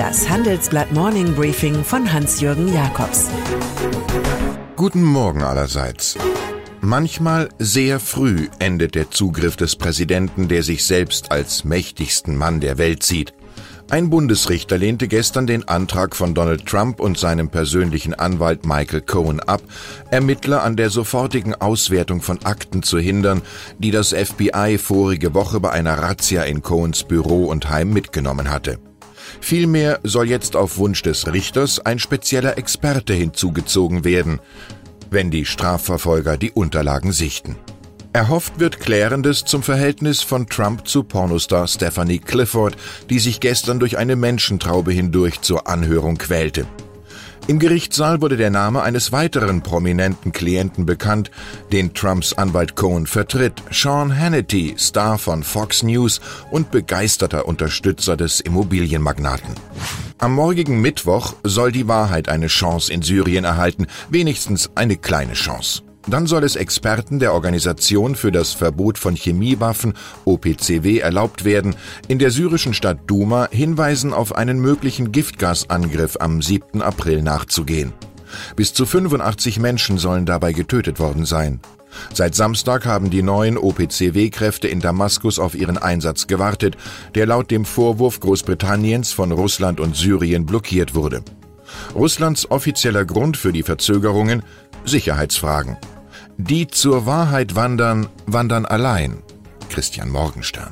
Das Handelsblatt Morning Briefing von Hans-Jürgen Jakobs. Guten Morgen allerseits. Manchmal sehr früh endet der Zugriff des Präsidenten, der sich selbst als mächtigsten Mann der Welt sieht. Ein Bundesrichter lehnte gestern den Antrag von Donald Trump und seinem persönlichen Anwalt Michael Cohen ab, Ermittler an der sofortigen Auswertung von Akten zu hindern, die das FBI vorige Woche bei einer Razzia in Cohens Büro und Heim mitgenommen hatte. Vielmehr soll jetzt auf Wunsch des Richters ein spezieller Experte hinzugezogen werden, wenn die Strafverfolger die Unterlagen sichten. Erhofft wird Klärendes zum Verhältnis von Trump zu Pornostar Stephanie Clifford, die sich gestern durch eine Menschentraube hindurch zur Anhörung quälte. Im Gerichtssaal wurde der Name eines weiteren prominenten Klienten bekannt, den Trumps Anwalt Cohen vertritt, Sean Hannity, Star von Fox News und begeisterter Unterstützer des Immobilienmagnaten. Am morgigen Mittwoch soll die Wahrheit eine Chance in Syrien erhalten, wenigstens eine kleine Chance. Dann soll es Experten der Organisation für das Verbot von Chemiewaffen OPCW erlaubt werden, in der syrischen Stadt Duma Hinweisen auf einen möglichen Giftgasangriff am 7. April nachzugehen. Bis zu 85 Menschen sollen dabei getötet worden sein. Seit Samstag haben die neuen OPCW-Kräfte in Damaskus auf ihren Einsatz gewartet, der laut dem Vorwurf Großbritanniens von Russland und Syrien blockiert wurde. Russlands offizieller Grund für die Verzögerungen Sicherheitsfragen. Die zur Wahrheit wandern, wandern allein. Christian Morgenstern.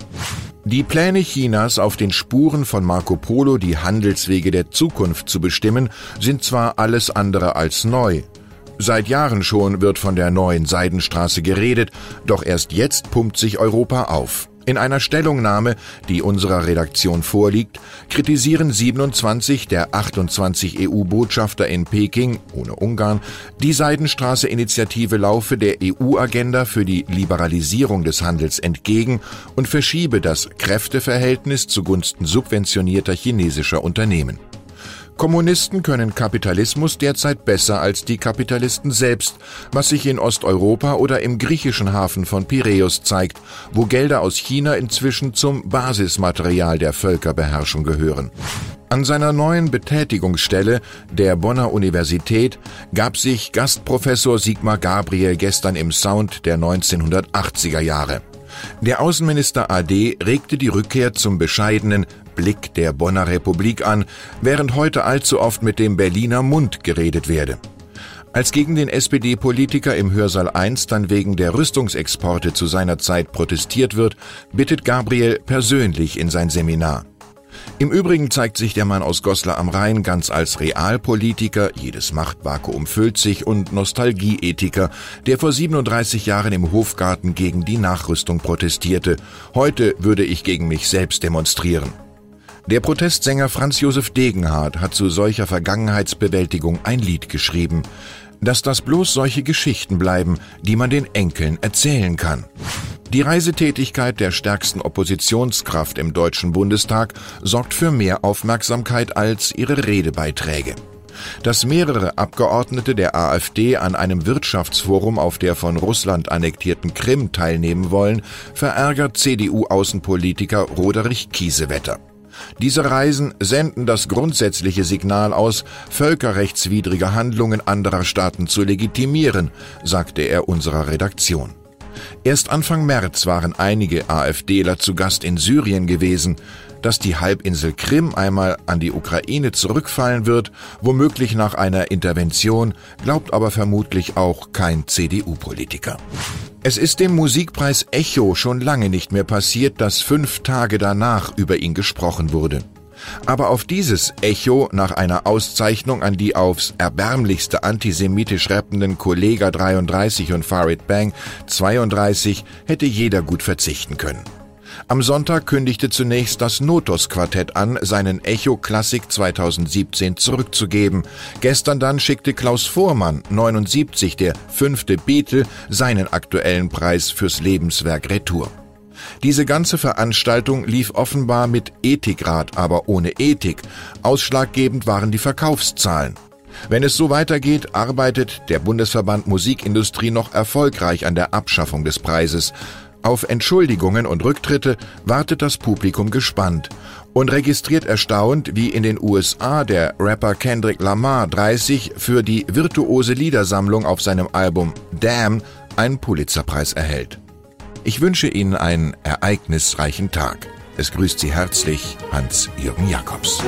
Die Pläne Chinas, auf den Spuren von Marco Polo die Handelswege der Zukunft zu bestimmen, sind zwar alles andere als neu. Seit Jahren schon wird von der neuen Seidenstraße geredet, doch erst jetzt pumpt sich Europa auf. In einer Stellungnahme, die unserer Redaktion vorliegt, kritisieren 27 der 28 EU-Botschafter in Peking, ohne Ungarn, die Seidenstraße-Initiative laufe der EU-Agenda für die Liberalisierung des Handels entgegen und verschiebe das Kräfteverhältnis zugunsten subventionierter chinesischer Unternehmen. Kommunisten können Kapitalismus derzeit besser als die Kapitalisten selbst, was sich in Osteuropa oder im griechischen Hafen von Piräus zeigt, wo Gelder aus China inzwischen zum Basismaterial der Völkerbeherrschung gehören. An seiner neuen Betätigungsstelle, der Bonner Universität, gab sich Gastprofessor Sigmar Gabriel gestern im Sound der 1980er Jahre. Der Außenminister AD regte die Rückkehr zum bescheidenen Blick der Bonner Republik an, während heute allzu oft mit dem Berliner Mund geredet werde. Als gegen den SPD-Politiker im Hörsaal 1 dann wegen der Rüstungsexporte zu seiner Zeit protestiert wird, bittet Gabriel persönlich in sein Seminar. Im Übrigen zeigt sich der Mann aus Goslar am Rhein ganz als Realpolitiker, jedes Machtvakuum füllt sich und Nostalgieethiker, der vor 37 Jahren im Hofgarten gegen die Nachrüstung protestierte. Heute würde ich gegen mich selbst demonstrieren. Der Protestsänger Franz Josef Degenhardt hat zu solcher Vergangenheitsbewältigung ein Lied geschrieben, dass das bloß solche Geschichten bleiben, die man den Enkeln erzählen kann. Die Reisetätigkeit der stärksten Oppositionskraft im Deutschen Bundestag sorgt für mehr Aufmerksamkeit als ihre Redebeiträge. Dass mehrere Abgeordnete der AfD an einem Wirtschaftsforum auf der von Russland annektierten Krim teilnehmen wollen, verärgert CDU-Außenpolitiker Roderich Kiesewetter. Diese Reisen senden das grundsätzliche Signal aus, völkerrechtswidrige Handlungen anderer Staaten zu legitimieren, sagte er unserer Redaktion. Erst Anfang März waren einige AfDler zu Gast in Syrien gewesen. Dass die Halbinsel Krim einmal an die Ukraine zurückfallen wird, womöglich nach einer Intervention, glaubt aber vermutlich auch kein CDU-Politiker. Es ist dem Musikpreis Echo schon lange nicht mehr passiert, dass fünf Tage danach über ihn gesprochen wurde. Aber auf dieses Echo nach einer Auszeichnung an die aufs erbärmlichste antisemitisch rappenden Kollega 33 und Farid Bang 32 hätte jeder gut verzichten können. Am Sonntag kündigte zunächst das Notos Quartett an, seinen Echo Klassik 2017 zurückzugeben. Gestern dann schickte Klaus Vormann, 79, der fünfte Beatle, seinen aktuellen Preis fürs Lebenswerk Retour. Diese ganze Veranstaltung lief offenbar mit Ethikrat, aber ohne Ethik. Ausschlaggebend waren die Verkaufszahlen. Wenn es so weitergeht, arbeitet der Bundesverband Musikindustrie noch erfolgreich an der Abschaffung des Preises. Auf Entschuldigungen und Rücktritte wartet das Publikum gespannt. und registriert erstaunt, wie in den USA der Rapper Kendrick Lamar 30 für die virtuose Liedersammlung auf seinem Album Damn einen Pulitzerpreis erhält. Ich wünsche Ihnen einen ereignisreichen Tag. Es grüßt Sie herzlich Hans-Jürgen Jakobs.